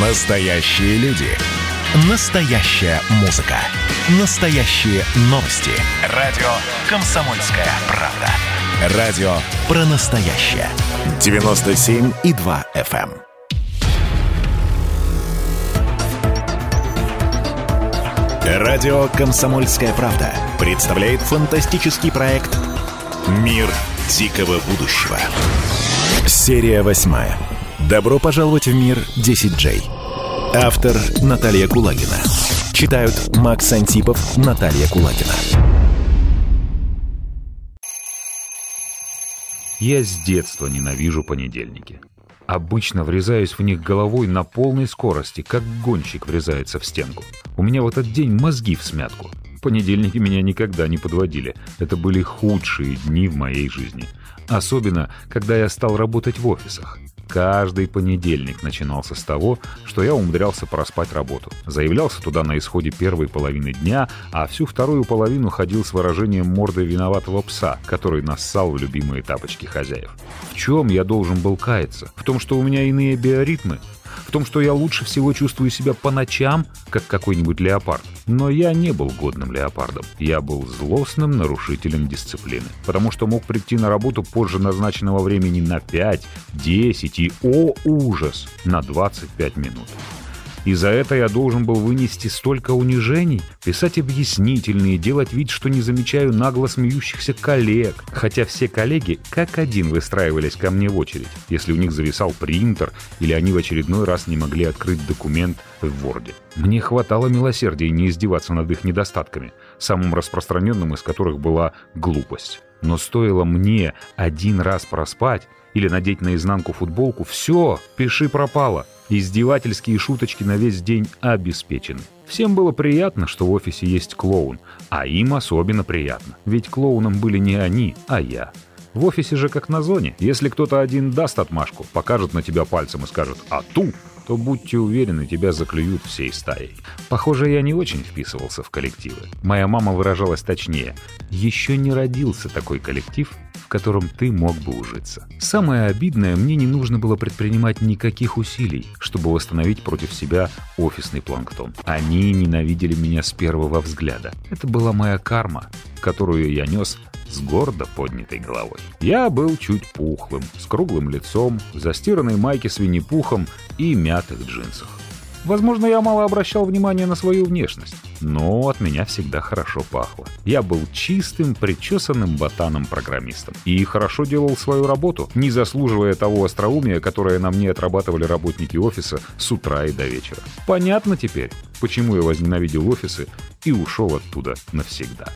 Настоящие люди. Настоящая музыка. Настоящие новости. Радио «Комсомольская правда». Радио про настоящее. 97,2 FM. эм. Радио «Комсомольская правда» представляет фантастический проект «Мир дикого будущего». Серия восьмая. Добро пожаловать в мир 10J. Автор Наталья Кулагина. Читают Макс Антипов, Наталья Кулагина. Я с детства ненавижу понедельники. Обычно врезаюсь в них головой на полной скорости, как гонщик врезается в стенку. У меня в этот день мозги в смятку. Понедельники меня никогда не подводили. Это были худшие дни в моей жизни. Особенно, когда я стал работать в офисах. Каждый понедельник начинался с того, что я умудрялся проспать работу. Заявлялся туда на исходе первой половины дня, а всю вторую половину ходил с выражением морды виноватого пса, который нассал в любимые тапочки хозяев. В чем я должен был каяться? В том, что у меня иные биоритмы? В том, что я лучше всего чувствую себя по ночам, как какой-нибудь леопард. Но я не был годным леопардом. Я был злостным нарушителем дисциплины. Потому что мог прийти на работу позже назначенного времени на 5, 10 и, о ужас, на 25 минут. И за это я должен был вынести столько унижений, писать объяснительные, делать вид, что не замечаю нагло смеющихся коллег. Хотя все коллеги как один выстраивались ко мне в очередь, если у них зависал принтер или они в очередной раз не могли открыть документ в Word. Мне хватало милосердия не издеваться над их недостатками, самым распространенным из которых была глупость. Но стоило мне один раз проспать или надеть наизнанку футболку, все, пиши пропало. Издевательские шуточки на весь день обеспечены. Всем было приятно, что в офисе есть клоун, а им особенно приятно, ведь клоуном были не они, а я. В офисе же как на зоне. Если кто-то один даст отмашку, покажет на тебя пальцем и скажет «А ту!», то будьте уверены, тебя заклюют всей стаей. Похоже, я не очень вписывался в коллективы. Моя мама выражалась точнее. Еще не родился такой коллектив, в котором ты мог бы ужиться. Самое обидное, мне не нужно было предпринимать никаких усилий, чтобы восстановить против себя офисный планктон. Они ненавидели меня с первого взгляда. Это была моя карма, которую я нес с гордо поднятой головой. Я был чуть пухлым, с круглым лицом, в застиранной майке с винни-пухом и мятых джинсах. Возможно, я мало обращал внимания на свою внешность, но от меня всегда хорошо пахло. Я был чистым, причесанным ботаном-программистом и хорошо делал свою работу, не заслуживая того остроумия, которое на мне отрабатывали работники офиса с утра и до вечера. Понятно теперь, почему я возненавидел офисы и ушел оттуда навсегда.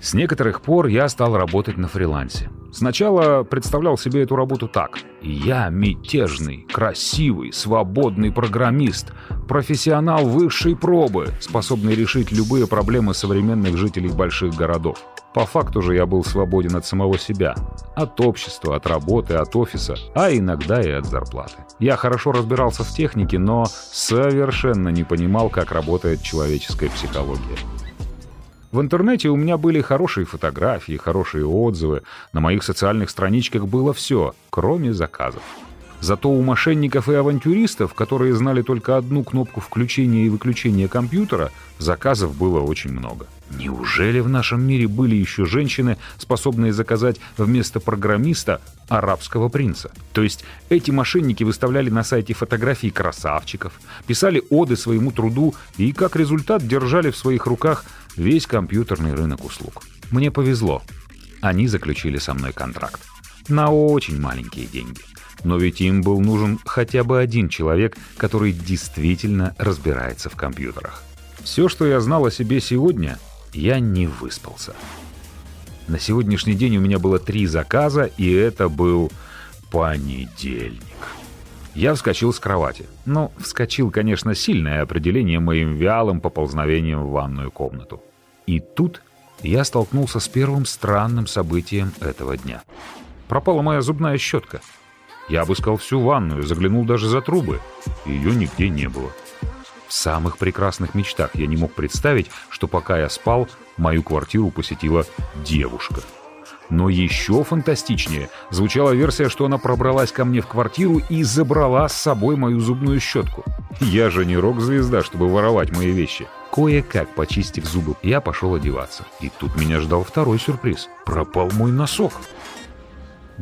С некоторых пор я стал работать на фрилансе. Сначала представлял себе эту работу так. Я мятежный, красивый, свободный программист, профессионал высшей пробы, способный решить любые проблемы современных жителей больших городов. По факту же я был свободен от самого себя, от общества, от работы, от офиса, а иногда и от зарплаты. Я хорошо разбирался в технике, но совершенно не понимал, как работает человеческая психология. В интернете у меня были хорошие фотографии, хорошие отзывы. На моих социальных страничках было все, кроме заказов. Зато у мошенников и авантюристов, которые знали только одну кнопку включения и выключения компьютера, заказов было очень много. Неужели в нашем мире были еще женщины, способные заказать вместо программиста арабского принца? То есть эти мошенники выставляли на сайте фотографии красавчиков, писали оды своему труду и, как результат, держали в своих руках весь компьютерный рынок услуг. Мне повезло. Они заключили со мной контракт. На очень маленькие деньги. Но ведь им был нужен хотя бы один человек, который действительно разбирается в компьютерах. Все, что я знал о себе сегодня, я не выспался. На сегодняшний день у меня было три заказа, и это был понедельник. Я вскочил с кровати. Ну, вскочил, конечно, сильное определение моим вялым поползновением в ванную комнату. И тут я столкнулся с первым странным событием этого дня. Пропала моя зубная щетка. Я обыскал всю ванную, заглянул даже за трубы. Ее нигде не было. В самых прекрасных мечтах я не мог представить, что пока я спал, мою квартиру посетила девушка. Но еще фантастичнее звучала версия, что она пробралась ко мне в квартиру и забрала с собой мою зубную щетку. Я же не рок-звезда, чтобы воровать мои вещи. Кое-как почистив зубы, я пошел одеваться. И тут меня ждал второй сюрприз. Пропал мой носок.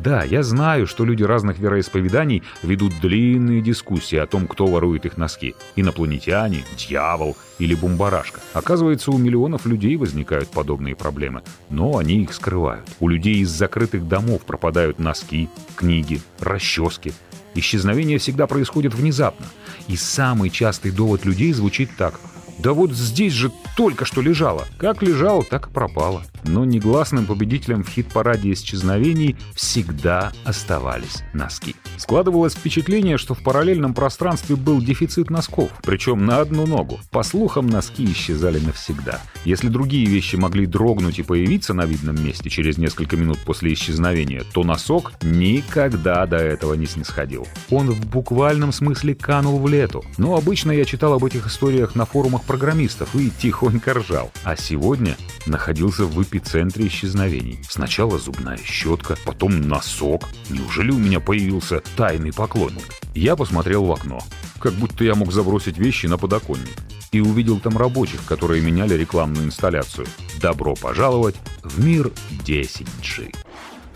Да, я знаю, что люди разных вероисповеданий ведут длинные дискуссии о том, кто ворует их носки. Инопланетяне, дьявол или бумбарашка. Оказывается, у миллионов людей возникают подобные проблемы, но они их скрывают. У людей из закрытых домов пропадают носки, книги, расчески. Исчезновение всегда происходит внезапно. И самый частый довод людей звучит так – да вот здесь же только что лежала. Как лежала, так и пропала. Но негласным победителем в хит-параде исчезновений всегда оставались носки. Складывалось впечатление, что в параллельном пространстве был дефицит носков, причем на одну ногу. По слухам, носки исчезали навсегда. Если другие вещи могли дрогнуть и появиться на видном месте через несколько минут после исчезновения, то носок никогда до этого не снисходил. Он в буквальном смысле канул в лету. Но обычно я читал об этих историях на форумах программистов и тихонько ржал. А сегодня находился в эпицентре исчезновений. Сначала зубная щетка, потом носок. Неужели у меня появился тайный поклонник? Я посмотрел в окно, как будто я мог забросить вещи на подоконник. И увидел там рабочих, которые меняли рекламную инсталляцию. Добро пожаловать в мир 10G.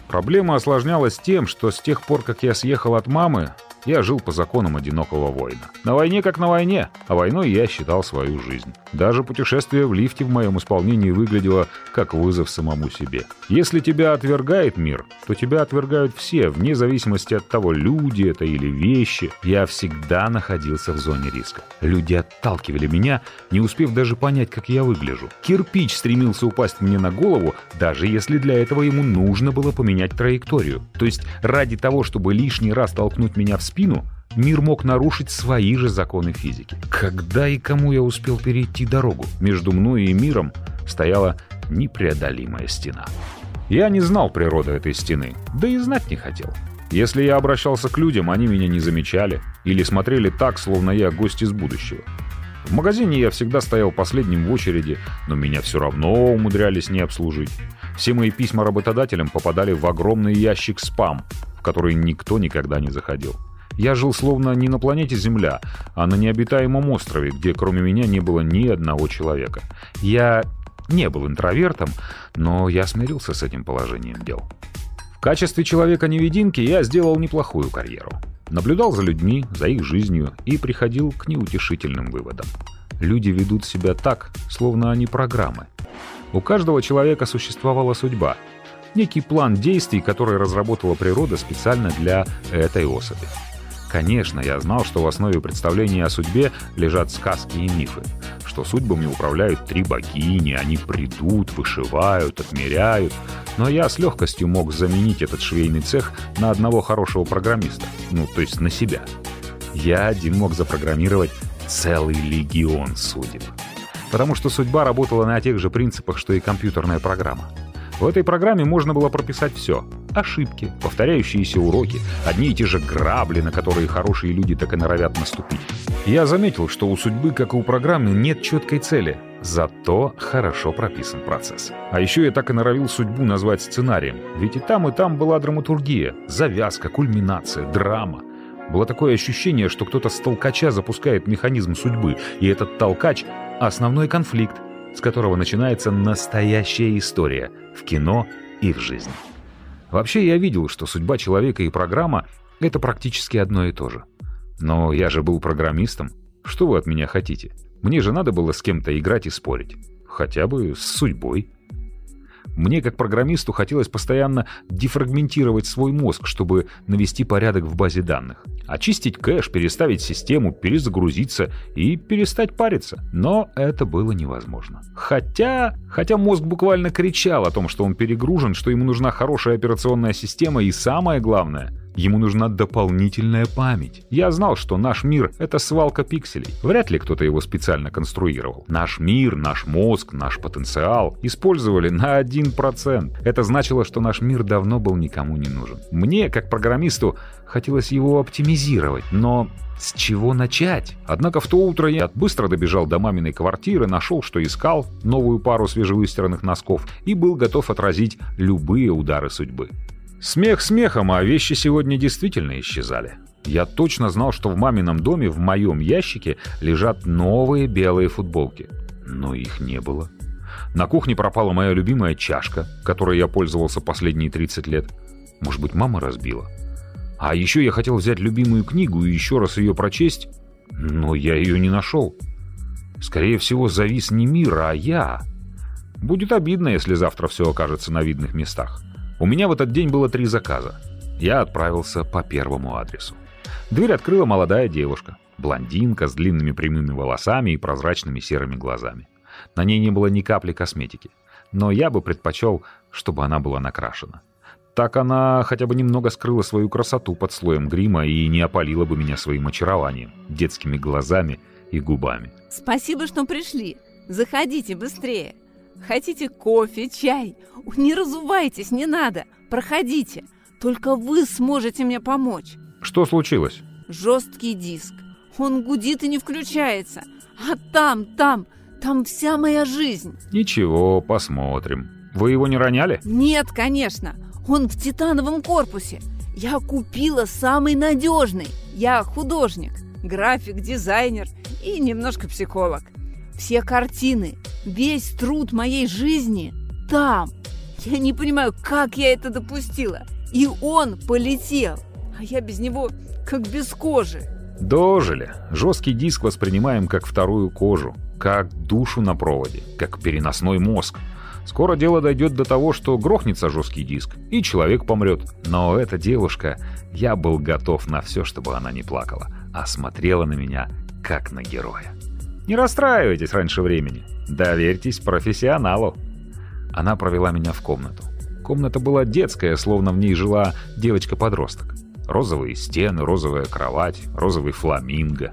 Проблема осложнялась тем, что с тех пор, как я съехал от мамы, я жил по законам одинокого воина. На войне как на войне, а войной я считал свою жизнь. Даже путешествие в лифте в моем исполнении выглядело как вызов самому себе. Если тебя отвергает мир, то тебя отвергают все, вне зависимости от того, люди это или вещи. Я всегда находился в зоне риска. Люди отталкивали меня, не успев даже понять, как я выгляжу. Кирпич стремился упасть мне на голову, даже если для этого ему нужно было поменять траекторию. То есть ради того, чтобы лишний раз толкнуть меня в мир мог нарушить свои же законы физики. Когда и кому я успел перейти дорогу? Между мной и миром стояла непреодолимая стена. Я не знал природы этой стены, да и знать не хотел. Если я обращался к людям, они меня не замечали или смотрели так, словно я гость из будущего. В магазине я всегда стоял последним в очереди, но меня все равно умудрялись не обслужить. Все мои письма работодателям попадали в огромный ящик спам, в который никто никогда не заходил. Я жил словно не на планете Земля, а на необитаемом острове, где кроме меня не было ни одного человека. Я не был интровертом, но я смирился с этим положением дел. В качестве человека-невидимки я сделал неплохую карьеру. Наблюдал за людьми, за их жизнью и приходил к неутешительным выводам. Люди ведут себя так, словно они программы. У каждого человека существовала судьба, некий план действий, который разработала природа специально для этой особи. Конечно, я знал, что в основе представления о судьбе лежат сказки и мифы, что судьбами управляют три богини, они придут, вышивают, отмеряют, но я с легкостью мог заменить этот швейный цех на одного хорошего программиста, ну, то есть на себя. Я один мог запрограммировать целый легион судеб. Потому что судьба работала на тех же принципах, что и компьютерная программа. В этой программе можно было прописать все. Ошибки, повторяющиеся уроки, одни и те же грабли, на которые хорошие люди так и норовят наступить. Я заметил, что у судьбы, как и у программы, нет четкой цели. Зато хорошо прописан процесс. А еще я так и норовил судьбу назвать сценарием. Ведь и там, и там была драматургия, завязка, кульминация, драма. Было такое ощущение, что кто-то с толкача запускает механизм судьбы, и этот толкач — основной конфликт, с которого начинается настоящая история в кино и в жизни. Вообще я видел, что судьба человека и программа — это практически одно и то же. Но я же был программистом. Что вы от меня хотите? Мне же надо было с кем-то играть и спорить. Хотя бы с судьбой. Мне, как программисту, хотелось постоянно дефрагментировать свой мозг, чтобы навести порядок в базе данных. Очистить кэш, переставить систему, перезагрузиться и перестать париться. Но это было невозможно. Хотя... Хотя мозг буквально кричал о том, что он перегружен, что ему нужна хорошая операционная система и самое главное — Ему нужна дополнительная память. Я знал, что наш мир — это свалка пикселей. Вряд ли кто-то его специально конструировал. Наш мир, наш мозг, наш потенциал использовали на 1%. Это значило, что наш мир давно был никому не нужен. Мне, как программисту, хотелось его оптимизировать, но с чего начать? Однако в то утро я быстро добежал до маминой квартиры, нашел, что искал, новую пару свежевыстиранных носков и был готов отразить любые удары судьбы. Смех смехом, а вещи сегодня действительно исчезали. Я точно знал, что в мамином доме в моем ящике лежат новые белые футболки. Но их не было. На кухне пропала моя любимая чашка, которой я пользовался последние 30 лет. Может быть, мама разбила? А еще я хотел взять любимую книгу и еще раз ее прочесть, но я ее не нашел. Скорее всего, завис не мир, а я. Будет обидно, если завтра все окажется на видных местах. У меня в этот день было три заказа. Я отправился по первому адресу. Дверь открыла молодая девушка. Блондинка с длинными прямыми волосами и прозрачными серыми глазами. На ней не было ни капли косметики. Но я бы предпочел, чтобы она была накрашена. Так она хотя бы немного скрыла свою красоту под слоем грима и не опалила бы меня своим очарованием, детскими глазами и губами. Спасибо, что пришли. Заходите быстрее. Хотите кофе, чай? Не разувайтесь, не надо. Проходите. Только вы сможете мне помочь. Что случилось? Жесткий диск. Он гудит и не включается. А там, там, там вся моя жизнь. Ничего, посмотрим. Вы его не роняли? Нет, конечно. Он в титановом корпусе. Я купила самый надежный. Я художник, график, дизайнер и немножко психолог. Все картины, весь труд моей жизни там. Я не понимаю, как я это допустила. И он полетел, а я без него как без кожи. Дожили. Жесткий диск воспринимаем как вторую кожу, как душу на проводе, как переносной мозг. Скоро дело дойдет до того, что грохнется жесткий диск, и человек помрет. Но эта девушка, я был готов на все, чтобы она не плакала, а смотрела на меня, как на героя. Не расстраивайтесь раньше времени. Доверьтесь профессионалу. Она провела меня в комнату. Комната была детская, словно в ней жила девочка-подросток. Розовые стены, розовая кровать, розовый фламинго.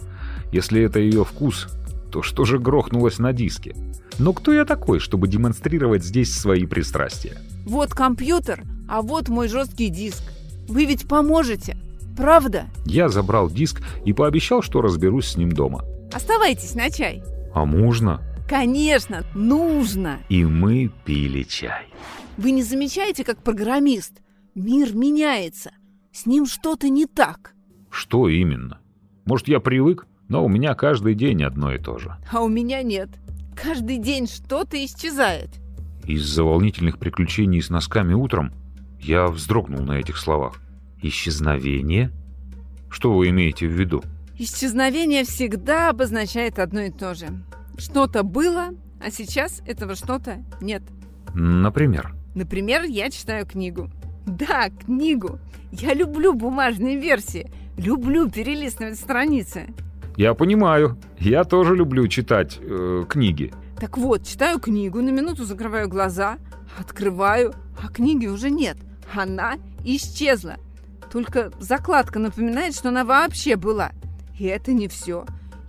Если это ее вкус, то что же грохнулось на диске? Но кто я такой, чтобы демонстрировать здесь свои пристрастия? Вот компьютер, а вот мой жесткий диск. Вы ведь поможете, правда? Я забрал диск и пообещал, что разберусь с ним дома. Оставайтесь на чай. А можно? Конечно, нужно. И мы пили чай. Вы не замечаете, как программист? Мир меняется. С ним что-то не так. Что именно? Может, я привык, но у меня каждый день одно и то же. А у меня нет. Каждый день что-то исчезает. Из-за волнительных приключений с носками утром я вздрогнул на этих словах. Исчезновение? Что вы имеете в виду? Исчезновение всегда обозначает одно и то же. Что-то было, а сейчас этого что-то нет. Например? Например, я читаю книгу. Да, книгу. Я люблю бумажные версии. Люблю перелистывать страницы. Я понимаю. Я тоже люблю читать э, книги. Так вот, читаю книгу, на минуту закрываю глаза, открываю, а книги уже нет. Она исчезла. Только закладка напоминает, что она вообще была. И это не все.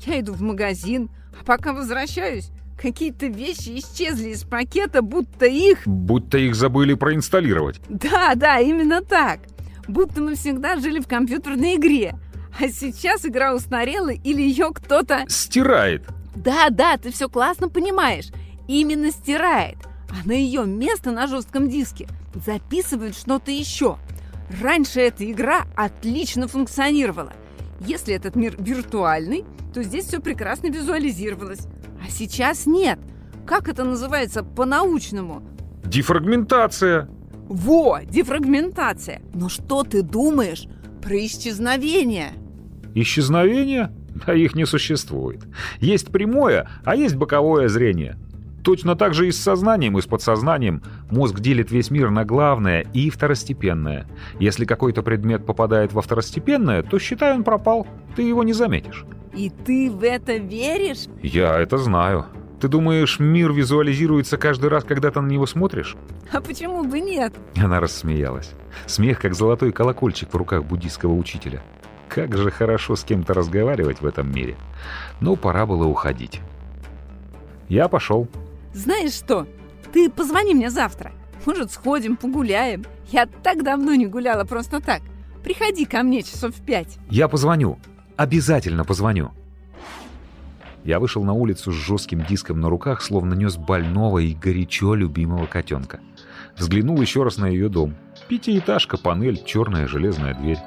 Я иду в магазин, а пока возвращаюсь, какие-то вещи исчезли из пакета, будто их... Будто их забыли проинсталлировать. Да, да, именно так. Будто мы всегда жили в компьютерной игре. А сейчас игра устарела или ее кто-то... Стирает. Да, да, ты все классно понимаешь. Именно стирает. А на ее место на жестком диске записывают что-то еще. Раньше эта игра отлично функционировала. Если этот мир виртуальный, то здесь все прекрасно визуализировалось. А сейчас нет. Как это называется по-научному? Дефрагментация. Во, дефрагментация. Но что ты думаешь про исчезновение? Исчезновение? Да их не существует. Есть прямое, а есть боковое зрение. Точно так же и с сознанием, и с подсознанием. Мозг делит весь мир на главное и второстепенное. Если какой-то предмет попадает во второстепенное, то считай, он пропал. Ты его не заметишь. И ты в это веришь? Я это знаю. Ты думаешь, мир визуализируется каждый раз, когда ты на него смотришь? А почему бы нет? Она рассмеялась. Смех, как золотой колокольчик в руках буддийского учителя. Как же хорошо с кем-то разговаривать в этом мире. Но пора было уходить. Я пошел. Знаешь что? Ты позвони мне завтра. Может, сходим, погуляем. Я так давно не гуляла просто так. Приходи ко мне часов в пять. Я позвоню. Обязательно позвоню. Я вышел на улицу с жестким диском на руках, словно нес больного и горячо любимого котенка. Взглянул еще раз на ее дом. Пятиэтажка, панель, черная железная дверь.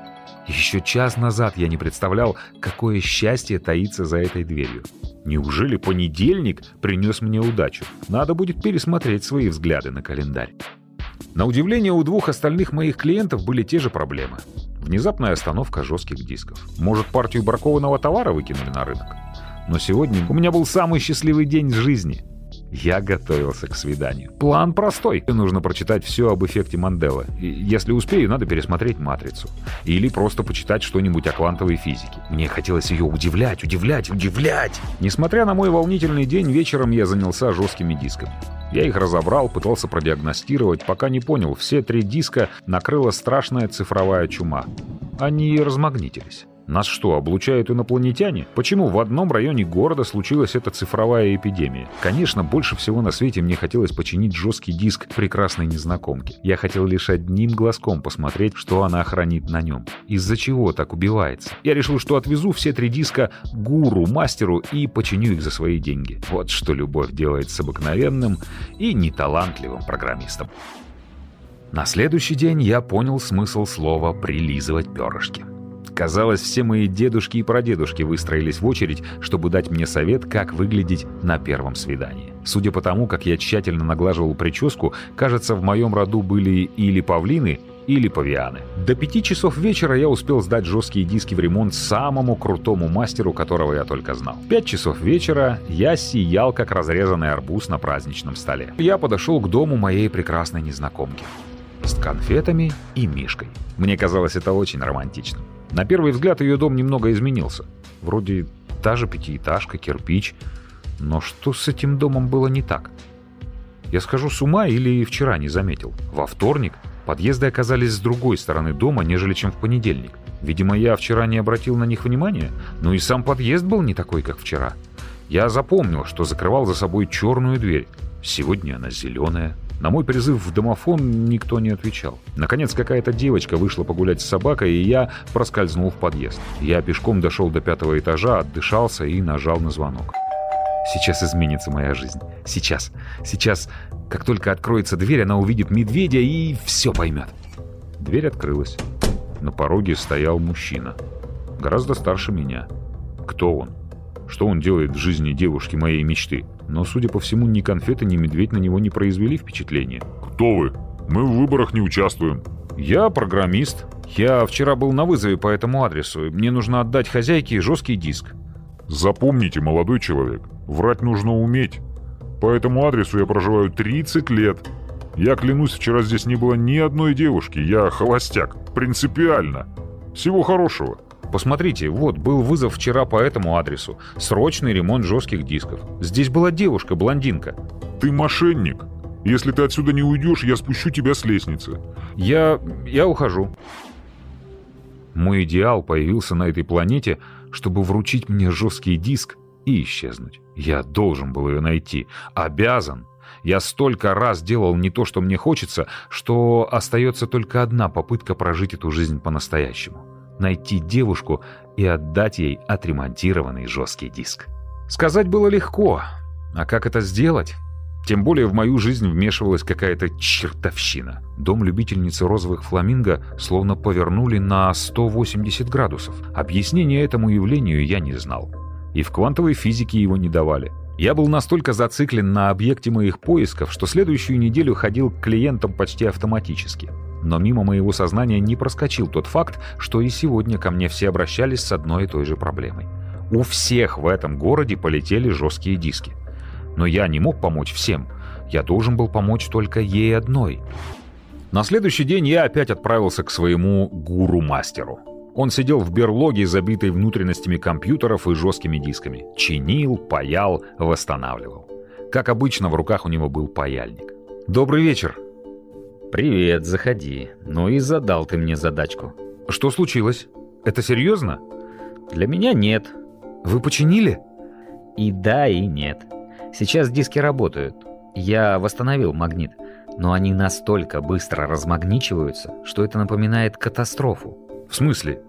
Еще час назад я не представлял, какое счастье таится за этой дверью. Неужели понедельник принес мне удачу? Надо будет пересмотреть свои взгляды на календарь. На удивление, у двух остальных моих клиентов были те же проблемы. Внезапная остановка жестких дисков. Может, партию бракованного товара выкинули на рынок? Но сегодня у меня был самый счастливый день в жизни — я готовился к свиданию. План простой. Нужно прочитать все об эффекте Манделы. Если успею, надо пересмотреть «Матрицу». Или просто почитать что-нибудь о квантовой физике. Мне хотелось ее удивлять, удивлять, удивлять. Несмотря на мой волнительный день, вечером я занялся жесткими дисками. Я их разобрал, пытался продиагностировать, пока не понял, все три диска накрыла страшная цифровая чума. Они размагнитились. Нас что, облучают инопланетяне? Почему в одном районе города случилась эта цифровая эпидемия? Конечно, больше всего на свете мне хотелось починить жесткий диск прекрасной незнакомки. Я хотел лишь одним глазком посмотреть, что она хранит на нем. Из-за чего так убивается? Я решил, что отвезу все три диска гуру, мастеру и починю их за свои деньги. Вот что любовь делает с обыкновенным и неталантливым программистом. На следующий день я понял смысл слова «прилизывать перышки». Казалось, все мои дедушки и прадедушки выстроились в очередь, чтобы дать мне совет, как выглядеть на первом свидании. Судя по тому, как я тщательно наглаживал прическу, кажется, в моем роду были или павлины, или павианы. До пяти часов вечера я успел сдать жесткие диски в ремонт самому крутому мастеру, которого я только знал. В пять часов вечера я сиял, как разрезанный арбуз на праздничном столе. Я подошел к дому моей прекрасной незнакомки. С конфетами и мишкой. Мне казалось это очень романтичным. На первый взгляд ее дом немного изменился. Вроде та же пятиэтажка, кирпич. Но что с этим домом было не так? Я схожу с ума или вчера не заметил? Во вторник подъезды оказались с другой стороны дома, нежели чем в понедельник. Видимо, я вчера не обратил на них внимания, но и сам подъезд был не такой, как вчера. Я запомнил, что закрывал за собой черную дверь. Сегодня она зеленая. На мой призыв в домофон никто не отвечал. Наконец какая-то девочка вышла погулять с собакой, и я проскользнул в подъезд. Я пешком дошел до пятого этажа, отдышался и нажал на звонок. Сейчас изменится моя жизнь. Сейчас. Сейчас. Как только откроется дверь, она увидит медведя и все поймет. Дверь открылась. На пороге стоял мужчина. Гораздо старше меня. Кто он? Что он делает в жизни девушки моей мечты? Но, судя по всему, ни конфеты, ни медведь на него не произвели впечатления. «Кто вы? Мы в выборах не участвуем». «Я программист. Я вчера был на вызове по этому адресу. Мне нужно отдать хозяйке жесткий диск». «Запомните, молодой человек, врать нужно уметь. По этому адресу я проживаю 30 лет. Я клянусь, вчера здесь не было ни одной девушки. Я холостяк. Принципиально. Всего хорошего». Посмотрите, вот, был вызов вчера по этому адресу. Срочный ремонт жестких дисков. Здесь была девушка, блондинка. Ты мошенник. Если ты отсюда не уйдешь, я спущу тебя с лестницы. Я... я ухожу. Мой идеал появился на этой планете, чтобы вручить мне жесткий диск и исчезнуть. Я должен был ее найти. Обязан. Я столько раз делал не то, что мне хочется, что остается только одна попытка прожить эту жизнь по-настоящему найти девушку и отдать ей отремонтированный жесткий диск. Сказать было легко, а как это сделать? Тем более в мою жизнь вмешивалась какая-то чертовщина. Дом любительницы розовых фламинго словно повернули на 180 градусов. Объяснения этому явлению я не знал. И в квантовой физике его не давали. Я был настолько зациклен на объекте моих поисков, что следующую неделю ходил к клиентам почти автоматически. Но мимо моего сознания не проскочил тот факт, что и сегодня ко мне все обращались с одной и той же проблемой. У всех в этом городе полетели жесткие диски. Но я не мог помочь всем. Я должен был помочь только ей одной. На следующий день я опять отправился к своему гуру-мастеру. Он сидел в берлоге, забитой внутренностями компьютеров и жесткими дисками. Чинил, паял, восстанавливал. Как обычно, в руках у него был паяльник. «Добрый вечер», «Привет, заходи. Ну и задал ты мне задачку». «Что случилось? Это серьезно?» «Для меня нет». «Вы починили?» «И да, и нет. Сейчас диски работают. Я восстановил магнит, но они настолько быстро размагничиваются, что это напоминает катастрофу». «В смысле?»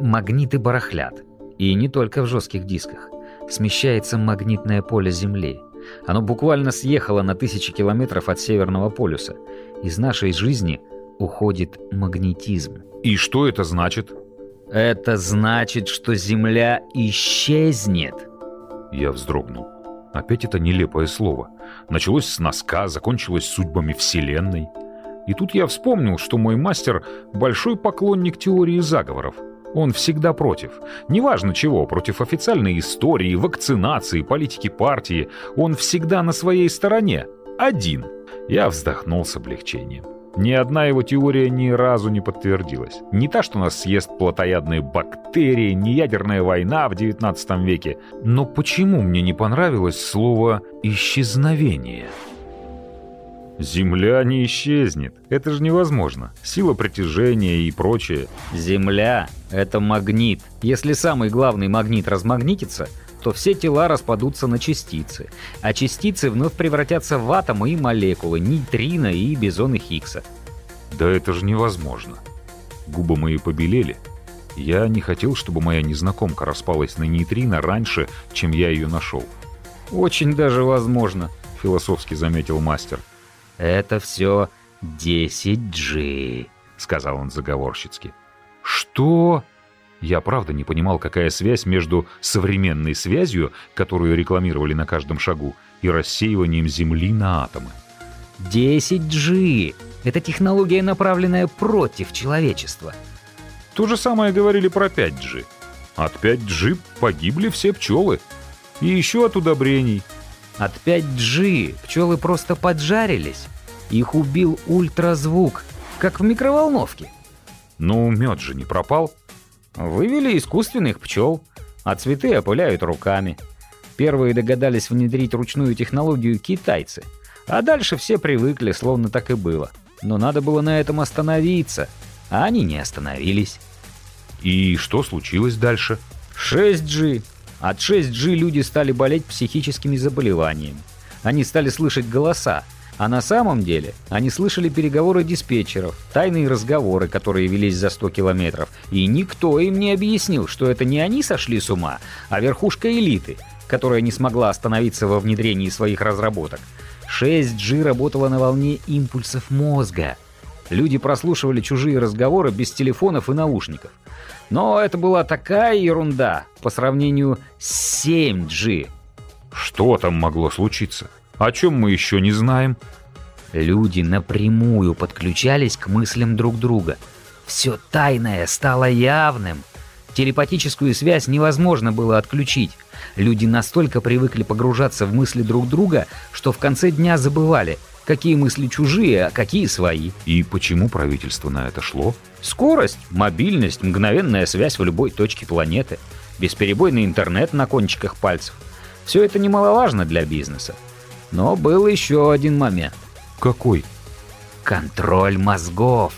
«Магниты барахлят. И не только в жестких дисках. Смещается магнитное поле Земли. Оно буквально съехало на тысячи километров от Северного полюса. Из нашей жизни уходит магнетизм. И что это значит? Это значит, что Земля исчезнет. Я вздрогнул. Опять это нелепое слово. Началось с носка, закончилось судьбами Вселенной. И тут я вспомнил, что мой мастер — большой поклонник теории заговоров. Он всегда против. Неважно чего, против официальной истории, вакцинации, политики партии. Он всегда на своей стороне. Один. Я вздохнул с облегчением. Ни одна его теория ни разу не подтвердилась. Не та, что нас съест плотоядные бактерии, не ядерная война в XIX веке. Но почему мне не понравилось слово «исчезновение»? Земля не исчезнет. Это же невозможно. Сила притяжения и прочее. Земля — это магнит. Если самый главный магнит размагнитится, то все тела распадутся на частицы, а частицы вновь превратятся в атомы и молекулы, нейтрино и бизоны Хиггса. Да это же невозможно. Губы мои побелели. Я не хотел, чтобы моя незнакомка распалась на нейтрино раньше, чем я ее нашел. «Очень даже возможно», — философски заметил мастер. «Это все 10G», — сказал он заговорщицки. «Что?» Я правда не понимал, какая связь между современной связью, которую рекламировали на каждом шагу, и рассеиванием Земли на атомы. 10G — это технология, направленная против человечества. То же самое говорили про 5G. От 5G погибли все пчелы. И еще от удобрений. От 5G пчелы просто поджарились. Их убил ультразвук, как в микроволновке. Ну, мед же не пропал. Вывели искусственных пчел, а цветы опыляют руками. Первые догадались внедрить ручную технологию китайцы, а дальше все привыкли, словно так и было. Но надо было на этом остановиться, а они не остановились. И что случилось дальше? 6G. От 6G люди стали болеть психическими заболеваниями. Они стали слышать голоса, а на самом деле они слышали переговоры диспетчеров, тайные разговоры, которые велись за 100 километров, и никто им не объяснил, что это не они сошли с ума, а верхушка элиты, которая не смогла остановиться во внедрении своих разработок. 6G работала на волне импульсов мозга. Люди прослушивали чужие разговоры без телефонов и наушников. Но это была такая ерунда по сравнению с 7G. Что там могло случиться? О чем мы еще не знаем? Люди напрямую подключались к мыслям друг друга. Все тайное стало явным. Телепатическую связь невозможно было отключить. Люди настолько привыкли погружаться в мысли друг друга, что в конце дня забывали, какие мысли чужие, а какие свои. И почему правительство на это шло? Скорость, мобильность, мгновенная связь в любой точке планеты, бесперебойный интернет на кончиках пальцев. Все это немаловажно для бизнеса. Но был еще один момент. Какой? Контроль мозгов.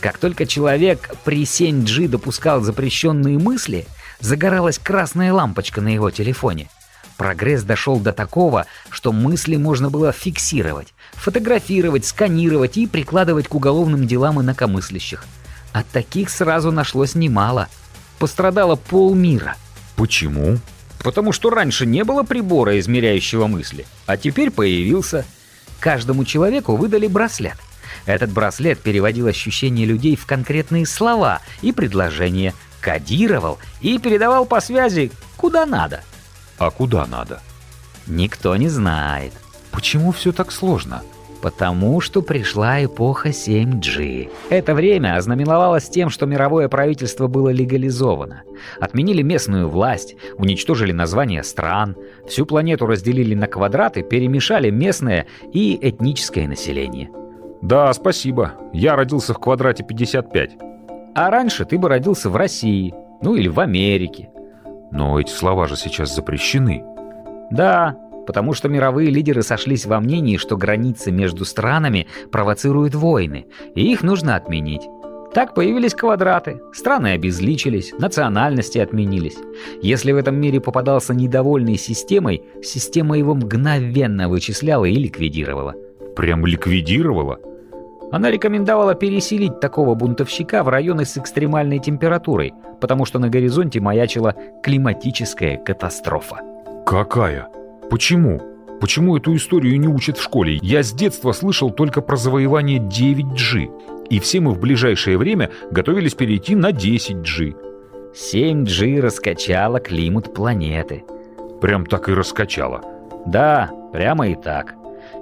Как только человек при 7G допускал запрещенные мысли, загоралась красная лампочка на его телефоне. Прогресс дошел до такого, что мысли можно было фиксировать, фотографировать, сканировать и прикладывать к уголовным делам инакомыслящих. От таких сразу нашлось немало. Пострадало полмира. Почему? Потому что раньше не было прибора, измеряющего мысли, а теперь появился. Каждому человеку выдали браслет. Этот браслет переводил ощущения людей в конкретные слова и предложения, кодировал и передавал по связи куда надо. А куда надо? Никто не знает. Почему все так сложно? Потому что пришла эпоха 7G. Это время ознаменовалось тем, что мировое правительство было легализовано. Отменили местную власть, уничтожили названия стран, всю планету разделили на квадраты, перемешали местное и этническое население. Да, спасибо. Я родился в квадрате 55. А раньше ты бы родился в России, ну или в Америке. Но эти слова же сейчас запрещены. Да, потому что мировые лидеры сошлись во мнении, что границы между странами провоцируют войны, и их нужно отменить. Так появились квадраты, страны обезличились, национальности отменились. Если в этом мире попадался недовольный системой, система его мгновенно вычисляла и ликвидировала. Прям ликвидировала? Она рекомендовала переселить такого бунтовщика в районы с экстремальной температурой, потому что на горизонте маячила климатическая катастрофа. Какая? Почему? Почему эту историю не учат в школе? Я с детства слышал только про завоевание 9G. И все мы в ближайшее время готовились перейти на 10G. 7G раскачала климат планеты. Прям так и раскачала. Да, прямо и так.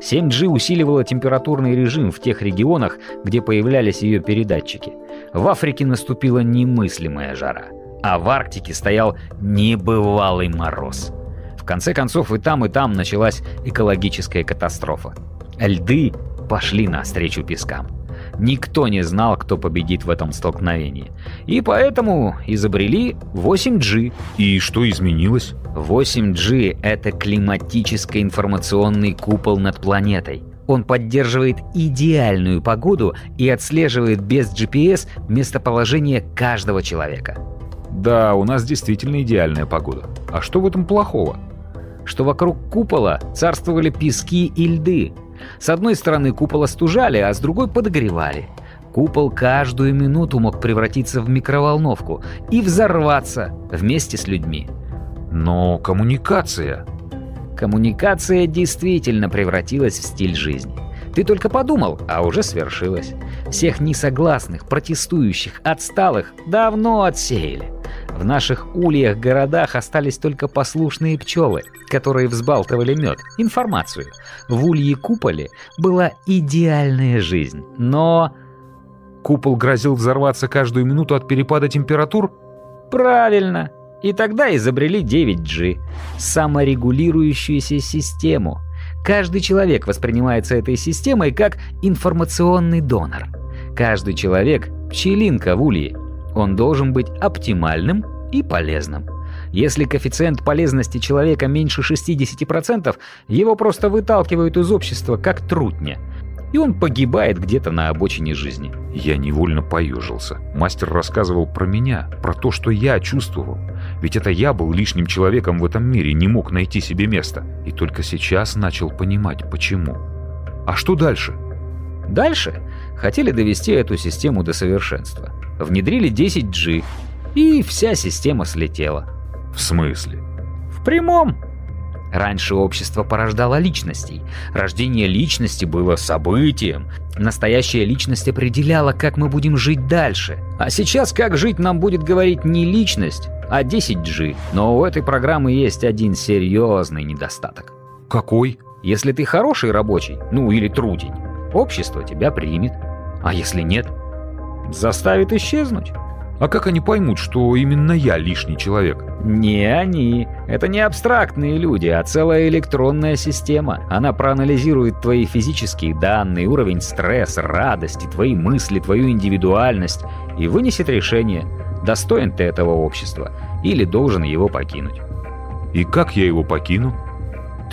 7G усиливала температурный режим в тех регионах, где появлялись ее передатчики. В Африке наступила немыслимая жара, а в Арктике стоял небывалый мороз. В конце концов и там, и там началась экологическая катастрофа. Льды пошли навстречу пескам. Никто не знал, кто победит в этом столкновении. И поэтому изобрели 8G. И что изменилось? 8G — это климатический информационный купол над планетой. Он поддерживает идеальную погоду и отслеживает без GPS местоположение каждого человека. Да, у нас действительно идеальная погода. А что в этом плохого? Что вокруг купола царствовали пески и льды, с одной стороны купол остужали, а с другой подогревали. Купол каждую минуту мог превратиться в микроволновку и взорваться вместе с людьми. Но коммуникация... Коммуникация действительно превратилась в стиль жизни. Ты только подумал, а уже свершилось. Всех несогласных, протестующих, отсталых давно отсеяли. В наших ульях-городах остались только послушные пчелы, которые взбалтывали мед, информацию. В улье-куполе была идеальная жизнь, но... Купол грозил взорваться каждую минуту от перепада температур? Правильно. И тогда изобрели 9G — саморегулирующуюся систему. Каждый человек воспринимается этой системой как информационный донор. Каждый человек — пчелинка в улье. Он должен быть оптимальным и полезным. Если коэффициент полезности человека меньше 60%, его просто выталкивают из общества как трутня. И он погибает где-то на обочине жизни. Я невольно поежился. Мастер рассказывал про меня, про то, что я чувствовал. Ведь это я был лишним человеком в этом мире, не мог найти себе места. И только сейчас начал понимать, почему. А что дальше? Дальше хотели довести эту систему до совершенства. Внедрили 10G, и вся система слетела. В смысле? В прямом. Раньше общество порождало личностей. Рождение личности было событием. Настоящая личность определяла, как мы будем жить дальше. А сейчас как жить нам будет говорить не личность, а 10G. Но у этой программы есть один серьезный недостаток. Какой? Если ты хороший рабочий, ну или трудень, общество тебя примет. А если нет, заставит исчезнуть. А как они поймут, что именно я лишний человек? Не они. Это не абстрактные люди, а целая электронная система. Она проанализирует твои физические данные, уровень стресса, радости, твои мысли, твою индивидуальность и вынесет решение, достоин ты этого общества или должен его покинуть. И как я его покину?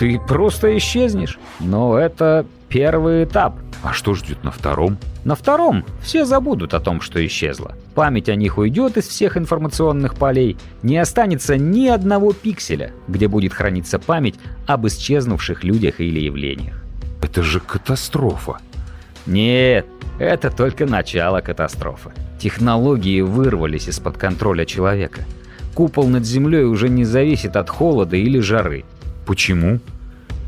Ты просто исчезнешь. Но это первый этап. А что ждет на втором? На втором все забудут о том, что исчезло. Память о них уйдет из всех информационных полей. Не останется ни одного пикселя, где будет храниться память об исчезнувших людях или явлениях. Это же катастрофа. Нет, это только начало катастрофы. Технологии вырвались из-под контроля человека. Купол над землей уже не зависит от холода или жары. Почему?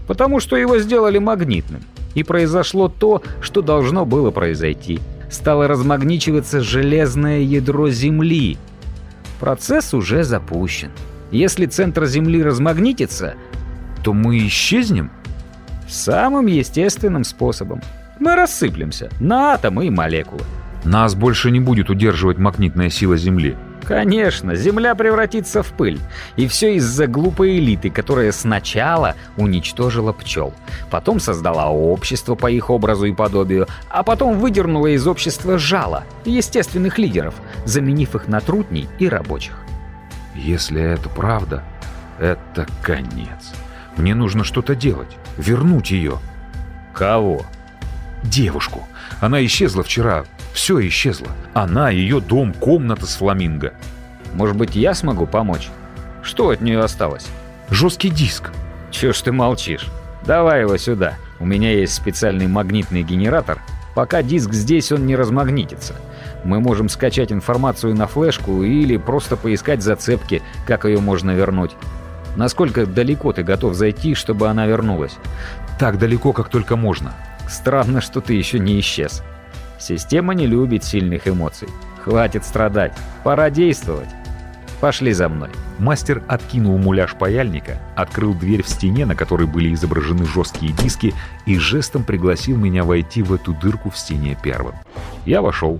Потому что его сделали магнитным. И произошло то, что должно было произойти. Стало размагничиваться железное ядро Земли. Процесс уже запущен. Если центр Земли размагнитится, то мы исчезнем? Самым естественным способом. Мы рассыплемся на атомы и молекулы. Нас больше не будет удерживать магнитная сила Земли. Конечно, Земля превратится в пыль. И все из-за глупой элиты, которая сначала уничтожила пчел, потом создала общество по их образу и подобию, а потом выдернула из общества жало, естественных лидеров, заменив их на трутней и рабочих. Если это правда, это конец. Мне нужно что-то делать, вернуть ее. Кого? Девушку. Она исчезла вчера, все исчезло. Она, ее дом, комната с фламинго. Может быть, я смогу помочь? Что от нее осталось? Жесткий диск. Чего ж ты молчишь? Давай его сюда. У меня есть специальный магнитный генератор. Пока диск здесь, он не размагнитится. Мы можем скачать информацию на флешку или просто поискать зацепки, как ее можно вернуть. Насколько далеко ты готов зайти, чтобы она вернулась? Так далеко, как только можно. Странно, что ты еще не исчез. Система не любит сильных эмоций. Хватит страдать. Пора действовать. Пошли за мной. Мастер откинул муляж паяльника, открыл дверь в стене, на которой были изображены жесткие диски, и жестом пригласил меня войти в эту дырку в стене первым. Я вошел.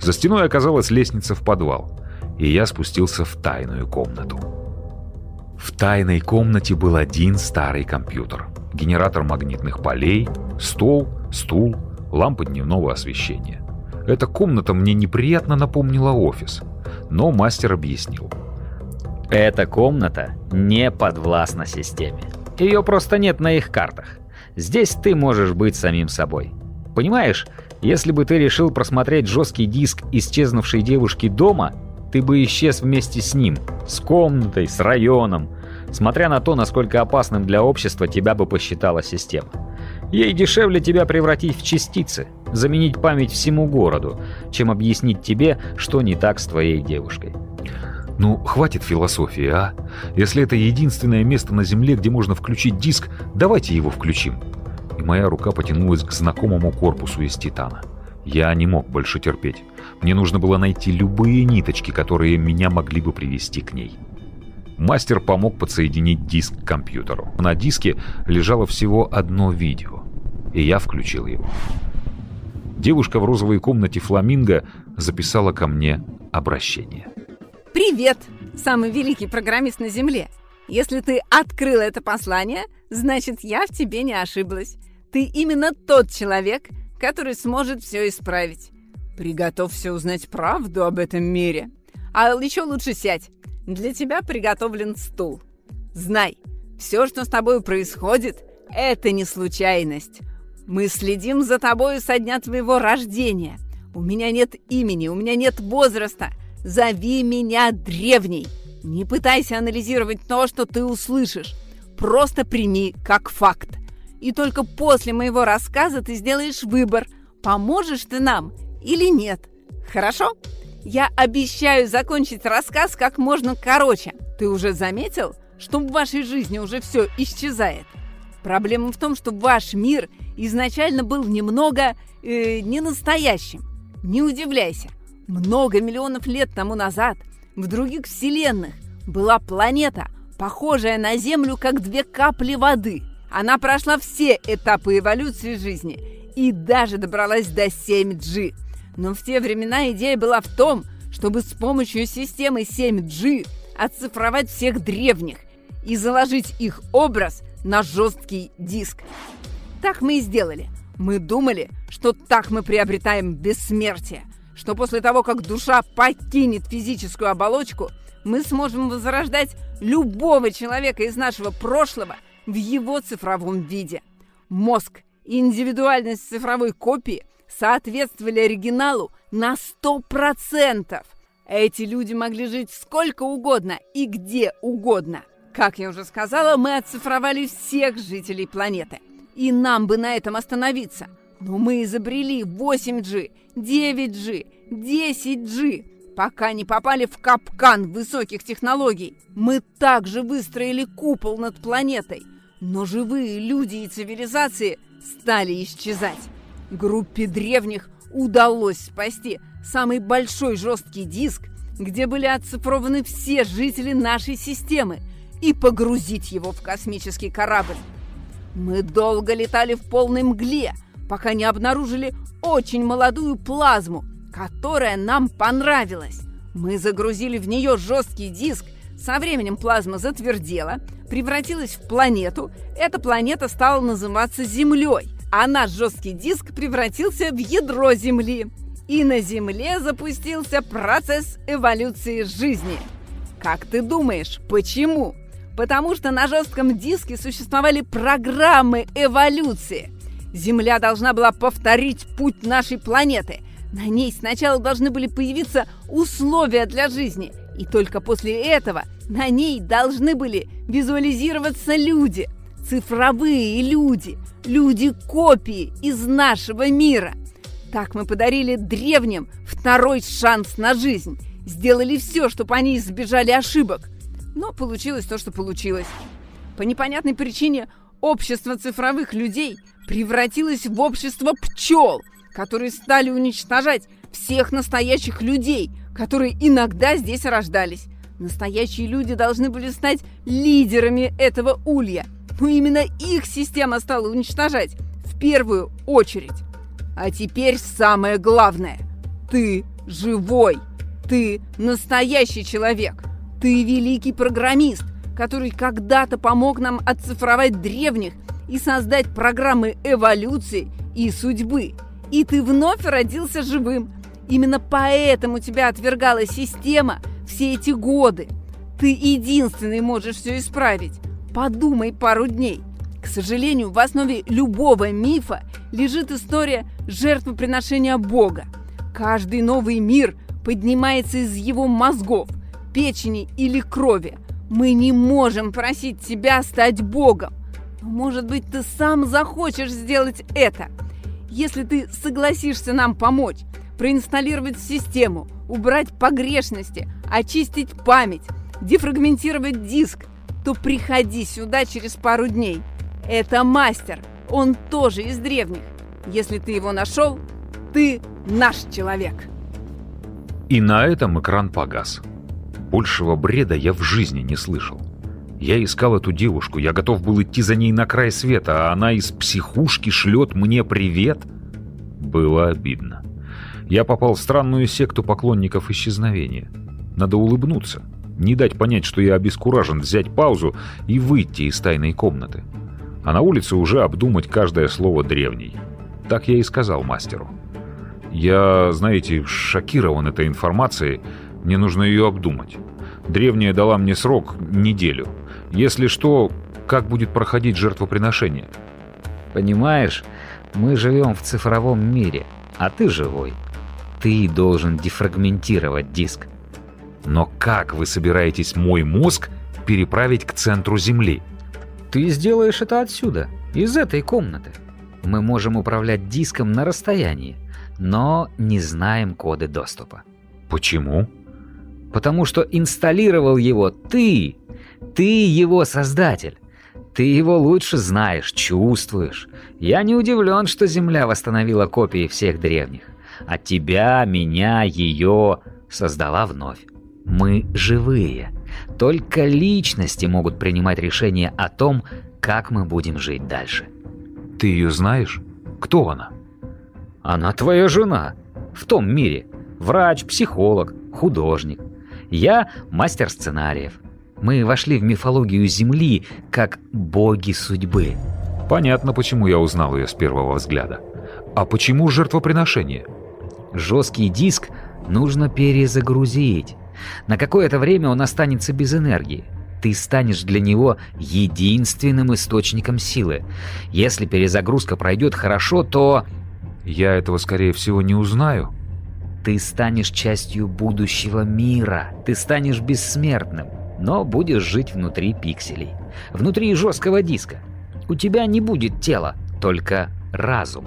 За стеной оказалась лестница в подвал, и я спустился в тайную комнату. В тайной комнате был один старый компьютер, генератор магнитных полей, стол, стул, лампа дневного освещения. Эта комната мне неприятно напомнила офис, но мастер объяснил. Эта комната не подвластна системе. Ее просто нет на их картах. Здесь ты можешь быть самим собой. Понимаешь, если бы ты решил просмотреть жесткий диск исчезнувшей девушки дома, ты бы исчез вместе с ним, с комнатой, с районом, смотря на то, насколько опасным для общества тебя бы посчитала система. Ей дешевле тебя превратить в частицы, заменить память всему городу, чем объяснить тебе, что не так с твоей девушкой. Ну, хватит философии, а? Если это единственное место на Земле, где можно включить диск, давайте его включим. И моя рука потянулась к знакомому корпусу из титана. Я не мог больше терпеть. Мне нужно было найти любые ниточки, которые меня могли бы привести к ней. Мастер помог подсоединить диск к компьютеру. На диске лежало всего одно видео, и я включил его. Девушка в розовой комнате «Фламинго» записала ко мне обращение. Привет, самый великий программист на Земле. Если ты открыл это послание, значит, я в тебе не ошиблась. Ты именно тот человек, который сможет все исправить. Приготовься узнать правду об этом мире. А еще лучше сядь. Для тебя приготовлен стул. Знай, все, что с тобой происходит, это не случайность. Мы следим за тобой со дня твоего рождения. У меня нет имени, у меня нет возраста. Зови меня древней. Не пытайся анализировать то, что ты услышишь. Просто прими как факт. И только после моего рассказа ты сделаешь выбор, поможешь ты нам или нет. Хорошо? Я обещаю закончить рассказ как можно короче. Ты уже заметил, что в вашей жизни уже все исчезает? Проблема в том, что ваш мир изначально был немного э, ненастоящим. Не удивляйся. Много миллионов лет тому назад в других вселенных была планета, похожая на Землю, как две капли воды. Она прошла все этапы эволюции жизни и даже добралась до 7G. Но в те времена идея была в том, чтобы с помощью системы 7G оцифровать всех древних и заложить их образ на жесткий диск. Так мы и сделали. Мы думали, что так мы приобретаем бессмертие, что после того, как душа покинет физическую оболочку, мы сможем возрождать любого человека из нашего прошлого в его цифровом виде. Мозг и индивидуальность цифровой копии – соответствовали оригиналу на 100%. Эти люди могли жить сколько угодно и где угодно. Как я уже сказала, мы оцифровали всех жителей планеты. И нам бы на этом остановиться. Но мы изобрели 8G, 9G, 10G, пока не попали в капкан высоких технологий. Мы также выстроили купол над планетой. Но живые люди и цивилизации стали исчезать. Группе древних удалось спасти самый большой жесткий диск, где были оцифрованы все жители нашей системы, и погрузить его в космический корабль. Мы долго летали в полной мгле, пока не обнаружили очень молодую плазму, которая нам понравилась. Мы загрузили в нее жесткий диск, со временем плазма затвердела, превратилась в планету, эта планета стала называться Землей а наш жесткий диск превратился в ядро Земли. И на Земле запустился процесс эволюции жизни. Как ты думаешь, почему? Потому что на жестком диске существовали программы эволюции. Земля должна была повторить путь нашей планеты. На ней сначала должны были появиться условия для жизни. И только после этого на ней должны были визуализироваться люди. Цифровые люди – люди-копии из нашего мира. Так мы подарили древним второй шанс на жизнь. Сделали все, чтобы они избежали ошибок. Но получилось то, что получилось. По непонятной причине общество цифровых людей превратилось в общество пчел, которые стали уничтожать всех настоящих людей, которые иногда здесь рождались. Настоящие люди должны были стать лидерами этого улья. Но именно их система стала уничтожать в первую очередь. А теперь самое главное. Ты живой. Ты настоящий человек. Ты великий программист, который когда-то помог нам оцифровать древних и создать программы эволюции и судьбы. И ты вновь родился живым. Именно поэтому тебя отвергала система все эти годы. Ты единственный можешь все исправить. Подумай пару дней. К сожалению, в основе любого мифа лежит история жертвоприношения Бога. Каждый новый мир поднимается из его мозгов, печени или крови. Мы не можем просить тебя стать Богом. Может быть, ты сам захочешь сделать это. Если ты согласишься нам помочь, проинсталлировать систему, убрать погрешности, очистить память, дефрагментировать диск, то приходи сюда через пару дней. Это мастер, он тоже из древних. Если ты его нашел, ты наш человек. И на этом экран погас. Большего бреда я в жизни не слышал. Я искал эту девушку, я готов был идти за ней на край света, а она из психушки шлет мне привет. Было обидно. Я попал в странную секту поклонников исчезновения. Надо улыбнуться, не дать понять, что я обескуражен, взять паузу и выйти из тайной комнаты. А на улице уже обдумать каждое слово древней. Так я и сказал мастеру. Я, знаете, шокирован этой информацией, мне нужно ее обдумать. Древняя дала мне срок неделю. Если что, как будет проходить жертвоприношение? Понимаешь, мы живем в цифровом мире, а ты живой. Ты должен дефрагментировать диск. Но как вы собираетесь мой мозг переправить к центру Земли? Ты сделаешь это отсюда, из этой комнаты. Мы можем управлять диском на расстоянии, но не знаем коды доступа. Почему? Потому что инсталлировал его ты. Ты его создатель. Ты его лучше знаешь, чувствуешь. Я не удивлен, что Земля восстановила копии всех древних. А тебя, меня, ее создала вновь. Мы живые. Только личности могут принимать решения о том, как мы будем жить дальше. Ты ее знаешь? Кто она? Она твоя жена. В том мире. Врач, психолог, художник. Я мастер сценариев. Мы вошли в мифологию Земли как боги судьбы. Понятно, почему я узнал ее с первого взгляда. А почему жертвоприношение? Жесткий диск нужно перезагрузить. На какое-то время он останется без энергии. Ты станешь для него единственным источником силы. Если перезагрузка пройдет хорошо, то... Я этого, скорее всего, не узнаю. Ты станешь частью будущего мира. Ты станешь бессмертным, но будешь жить внутри пикселей. Внутри жесткого диска. У тебя не будет тела, только разум.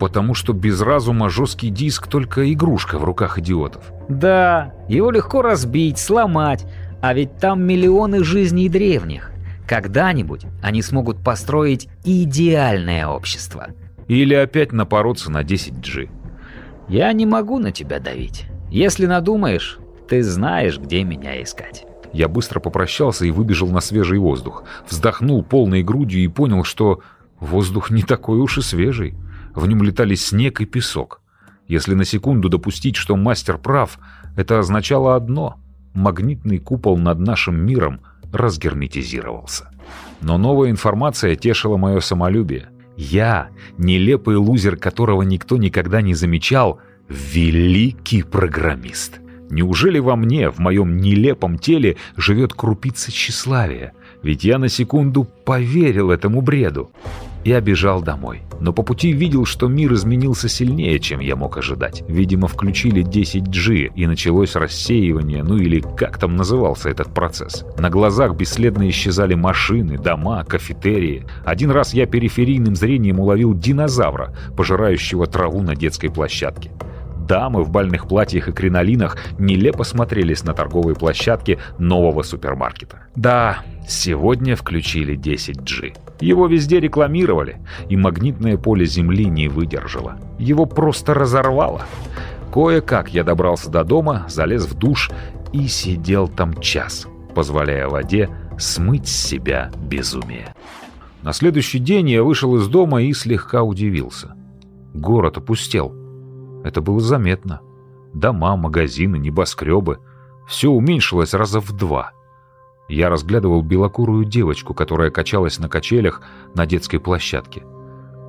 Потому что без разума жесткий диск только игрушка в руках идиотов. Да, его легко разбить, сломать, а ведь там миллионы жизней древних. Когда-нибудь они смогут построить идеальное общество. Или опять напороться на 10G. Я не могу на тебя давить. Если надумаешь, ты знаешь, где меня искать. Я быстро попрощался и выбежал на свежий воздух. Вздохнул полной грудью и понял, что воздух не такой уж и свежий. В нем летали снег и песок. Если на секунду допустить, что мастер прав, это означало одно — магнитный купол над нашим миром разгерметизировался. Но новая информация тешила мое самолюбие. Я, нелепый лузер, которого никто никогда не замечал, великий программист. Неужели во мне, в моем нелепом теле, живет крупица тщеславия? Ведь я на секунду поверил этому бреду. Я бежал домой, но по пути видел, что мир изменился сильнее, чем я мог ожидать. Видимо, включили 10G, и началось рассеивание, ну или как там назывался этот процесс. На глазах бесследно исчезали машины, дома, кафетерии. Один раз я периферийным зрением уловил динозавра, пожирающего траву на детской площадке. Дамы в бальных платьях и кринолинах нелепо смотрелись на торговой площадке нового супермаркета. Да, сегодня включили 10G. Его везде рекламировали, и магнитное поле Земли не выдержало. Его просто разорвало. Кое-как я добрался до дома, залез в душ и сидел там час, позволяя воде смыть с себя безумие. На следующий день я вышел из дома и слегка удивился. Город опустел. Это было заметно. Дома, магазины, небоскребы. Все уменьшилось раза в два. Я разглядывал белокурую девочку, которая качалась на качелях на детской площадке.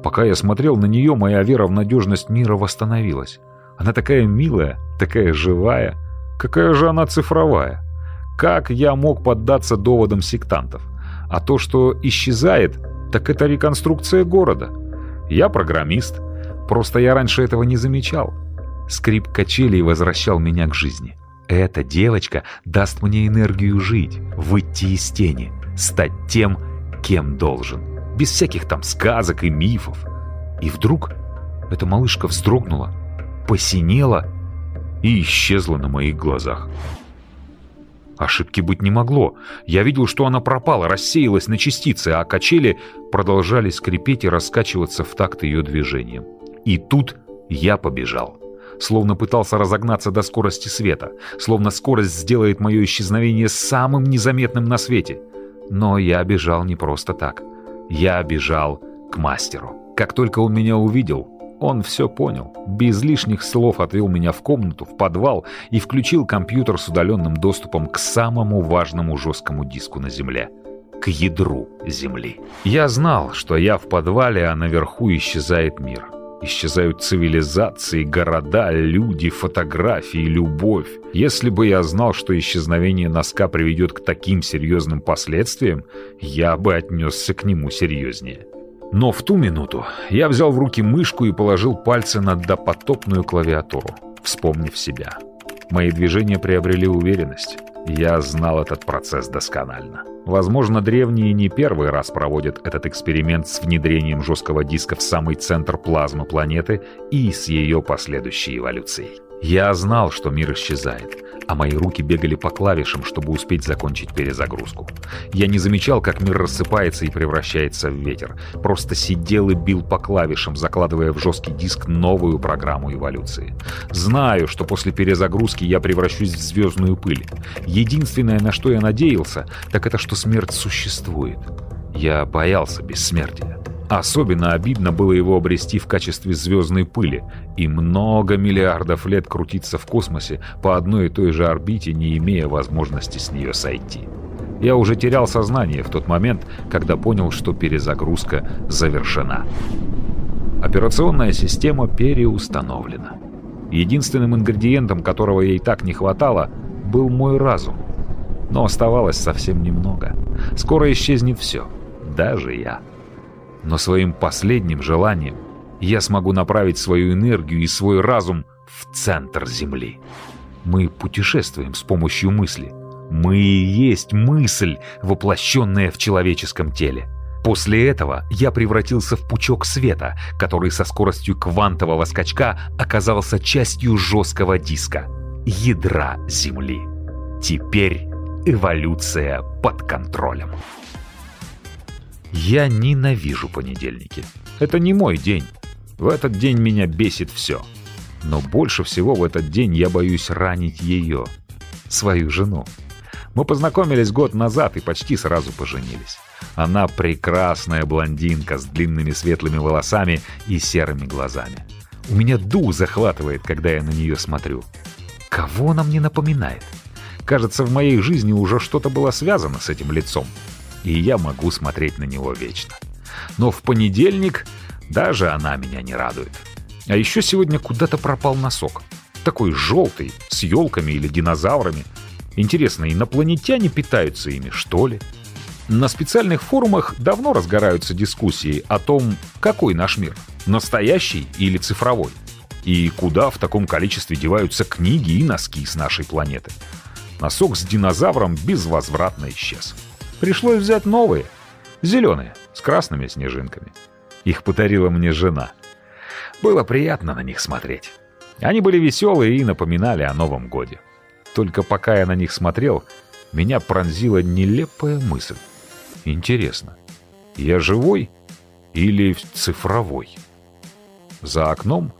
Пока я смотрел на нее, моя вера в надежность мира восстановилась. Она такая милая, такая живая. Какая же она цифровая? Как я мог поддаться доводам сектантов? А то, что исчезает, так это реконструкция города. Я программист. Просто я раньше этого не замечал. Скрип качелей возвращал меня к жизни. Эта девочка даст мне энергию жить, выйти из тени, стать тем, кем должен. Без всяких там сказок и мифов. И вдруг эта малышка вздрогнула, посинела и исчезла на моих глазах. Ошибки быть не могло. Я видел, что она пропала, рассеялась на частицы, а качели продолжали скрипеть и раскачиваться в такт ее движением. И тут я побежал словно пытался разогнаться до скорости света, словно скорость сделает мое исчезновение самым незаметным на свете. Но я бежал не просто так. Я бежал к мастеру. Как только он меня увидел, он все понял. Без лишних слов отвел меня в комнату, в подвал и включил компьютер с удаленным доступом к самому важному жесткому диску на Земле. К ядру Земли. Я знал, что я в подвале, а наверху исчезает мир. Исчезают цивилизации, города, люди, фотографии, любовь. Если бы я знал, что исчезновение носка приведет к таким серьезным последствиям, я бы отнесся к нему серьезнее. Но в ту минуту я взял в руки мышку и положил пальцы на допотопную клавиатуру, вспомнив себя. Мои движения приобрели уверенность. Я знал этот процесс досконально. Возможно, древние не первый раз проводят этот эксперимент с внедрением жесткого диска в самый центр плазмы планеты и с ее последующей эволюцией. Я знал, что мир исчезает, а мои руки бегали по клавишам, чтобы успеть закончить перезагрузку. Я не замечал, как мир рассыпается и превращается в ветер. Просто сидел и бил по клавишам, закладывая в жесткий диск новую программу эволюции. Знаю, что после перезагрузки я превращусь в звездную пыль. Единственное, на что я надеялся, так это, что смерть существует. Я боялся бессмертия. Особенно обидно было его обрести в качестве звездной пыли и много миллиардов лет крутиться в космосе по одной и той же орбите, не имея возможности с нее сойти. Я уже терял сознание в тот момент, когда понял, что перезагрузка завершена. Операционная система переустановлена. Единственным ингредиентом, которого ей так не хватало, был мой разум. Но оставалось совсем немного. Скоро исчезнет все, даже я но своим последним желанием я смогу направить свою энергию и свой разум в центр Земли. Мы путешествуем с помощью мысли. Мы и есть мысль, воплощенная в человеческом теле. После этого я превратился в пучок света, который со скоростью квантового скачка оказался частью жесткого диска, ядра Земли. Теперь эволюция под контролем. Я ненавижу понедельники. Это не мой день. В этот день меня бесит все. Но больше всего в этот день я боюсь ранить ее, свою жену. Мы познакомились год назад и почти сразу поженились. Она прекрасная блондинка с длинными светлыми волосами и серыми глазами. У меня дух захватывает, когда я на нее смотрю. Кого она мне напоминает? Кажется, в моей жизни уже что-то было связано с этим лицом и я могу смотреть на него вечно. Но в понедельник даже она меня не радует. А еще сегодня куда-то пропал носок. Такой желтый, с елками или динозаврами. Интересно, инопланетяне питаются ими, что ли? На специальных форумах давно разгораются дискуссии о том, какой наш мир – настоящий или цифровой. И куда в таком количестве деваются книги и носки с нашей планеты. Носок с динозавром безвозвратно исчез. Пришлось взять новые, зеленые, с красными снежинками. Их подарила мне жена. Было приятно на них смотреть. Они были веселые и напоминали о Новом Годе. Только пока я на них смотрел, меня пронзила нелепая мысль. Интересно, я живой или цифровой? За окном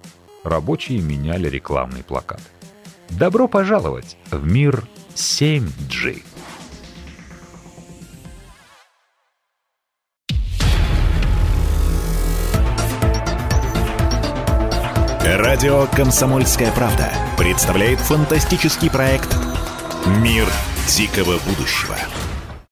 рабочие меняли рекламный плакат. «Добро пожаловать в мир 7G. Радио «Комсомольская правда» представляет фантастический проект «Мир дикого будущего».